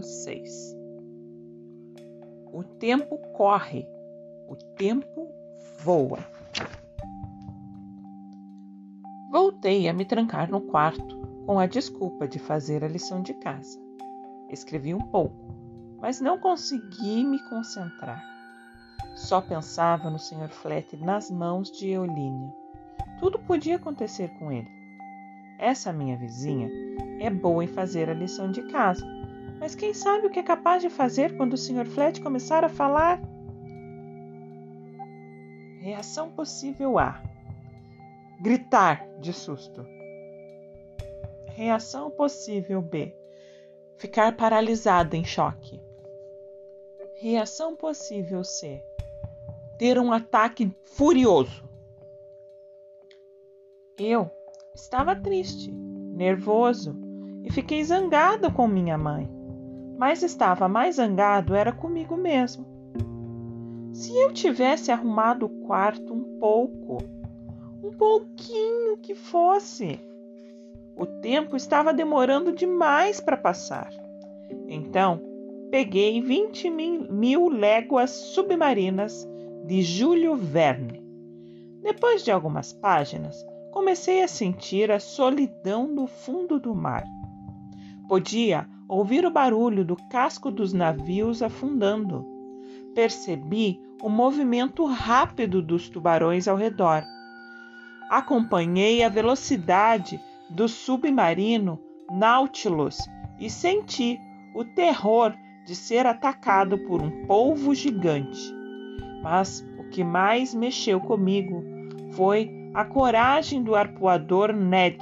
Capítulo 6 O tempo corre, o tempo voa. Voltei a me trancar no quarto com a desculpa de fazer a lição de casa. Escrevi um pouco, mas não consegui me concentrar. Só pensava no Sr. Flett nas mãos de Eulínia. Tudo podia acontecer com ele. Essa minha vizinha é boa em fazer a lição de casa, mas quem sabe o que é capaz de fazer quando o Sr. Flett começar a falar? Reação possível A. Gritar de susto. Reação possível B. Ficar paralisado em choque. Reação possível C. Ter um ataque furioso. Eu estava triste, nervoso e fiquei zangado com minha mãe. Mas estava mais zangado era comigo mesmo. Se eu tivesse arrumado o quarto um pouco, um pouquinho que fosse, o tempo estava demorando demais para passar. Então, peguei 20 mil léguas submarinas de Júlio Verne. Depois de algumas páginas, comecei a sentir a solidão do fundo do mar. Podia ouvir o barulho do casco dos navios afundando. Percebi o movimento rápido dos tubarões ao redor. Acompanhei a velocidade do submarino Nautilus e senti o terror de ser atacado por um polvo gigante. Mas o que mais mexeu comigo foi a coragem do arpoador Ned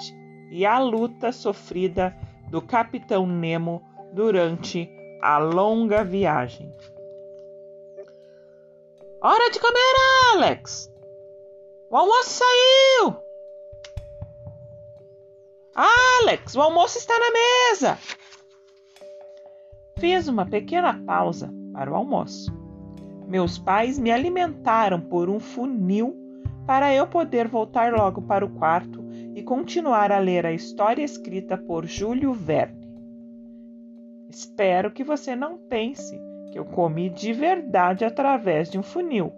e a luta sofrida do capitão Nemo durante a longa viagem. Hora de comer, Alex! O almoço saiu! Alex, o almoço está na mesa! Fiz uma pequena pausa para o almoço. Meus pais me alimentaram por um funil para eu poder voltar logo para o quarto e continuar a ler a história escrita por Júlio Verne. Espero que você não pense que eu comi de verdade através de um funil.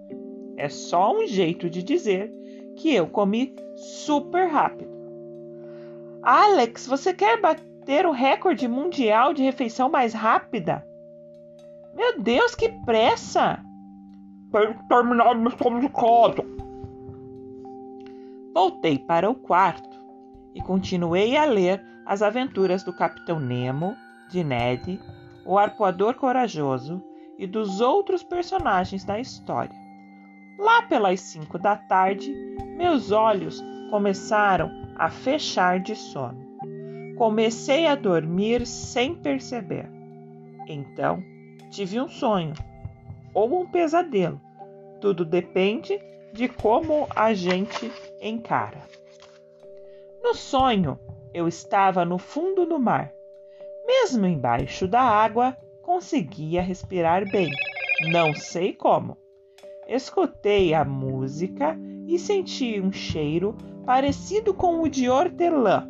É só um jeito de dizer que eu comi super rápido. Alex, você quer bater o recorde mundial de refeição mais rápida? Meu Deus, que pressa! Tenho que terminar de casa. Voltei para o quarto e continuei a ler as aventuras do Capitão Nemo, de Ned, o Arpoador Corajoso e dos outros personagens da história. Lá pelas cinco da tarde, meus olhos começaram a fechar de sono. Comecei a dormir sem perceber. Então, tive um sonho ou um pesadelo. Tudo depende de como a gente encara. No sonho, eu estava no fundo do mar. Mesmo embaixo da água, conseguia respirar bem. Não sei como. Escutei a música e senti um cheiro parecido com o de hortelã.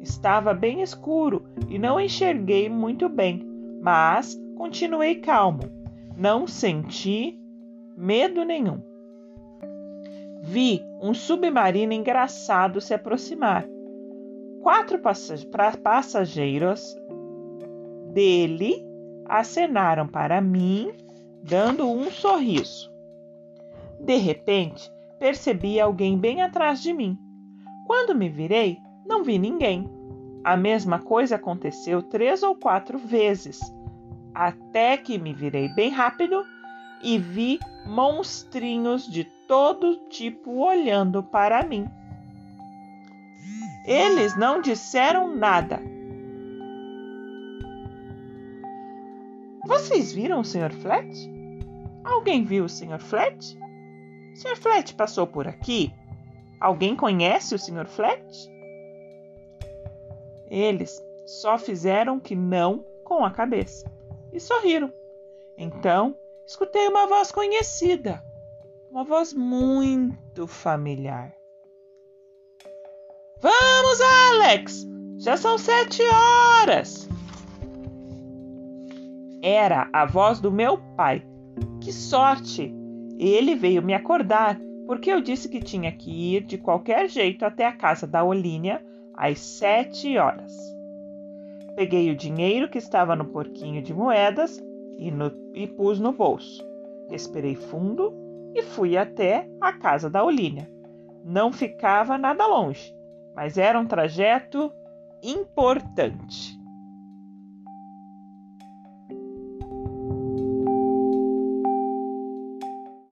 Estava bem escuro e não enxerguei muito bem, mas continuei calmo. Não senti medo nenhum vi um submarino engraçado se aproximar. Quatro passageiros dele acenaram para mim, dando um sorriso. De repente, percebi alguém bem atrás de mim. Quando me virei, não vi ninguém. A mesma coisa aconteceu três ou quatro vezes, até que me virei bem rápido e vi monstrinhos de todo tipo olhando para mim. Eles não disseram nada. Vocês viram o Sr. Flat? Alguém viu o Sr. Flat? Sr. Flat passou por aqui? Alguém conhece o Sr. Flat? Eles só fizeram que não com a cabeça e sorriram. Então escutei uma voz conhecida, uma voz muito familiar. Vamos, Alex! Já são sete horas! Era a voz do meu pai. Que sorte! Ele veio me acordar porque eu disse que tinha que ir de qualquer jeito até a casa da Olínia às sete horas. Peguei o dinheiro que estava no porquinho de moedas e, no, e pus no bolso. Respirei fundo e fui até a casa da Olínia. Não ficava nada longe, mas era um trajeto importante.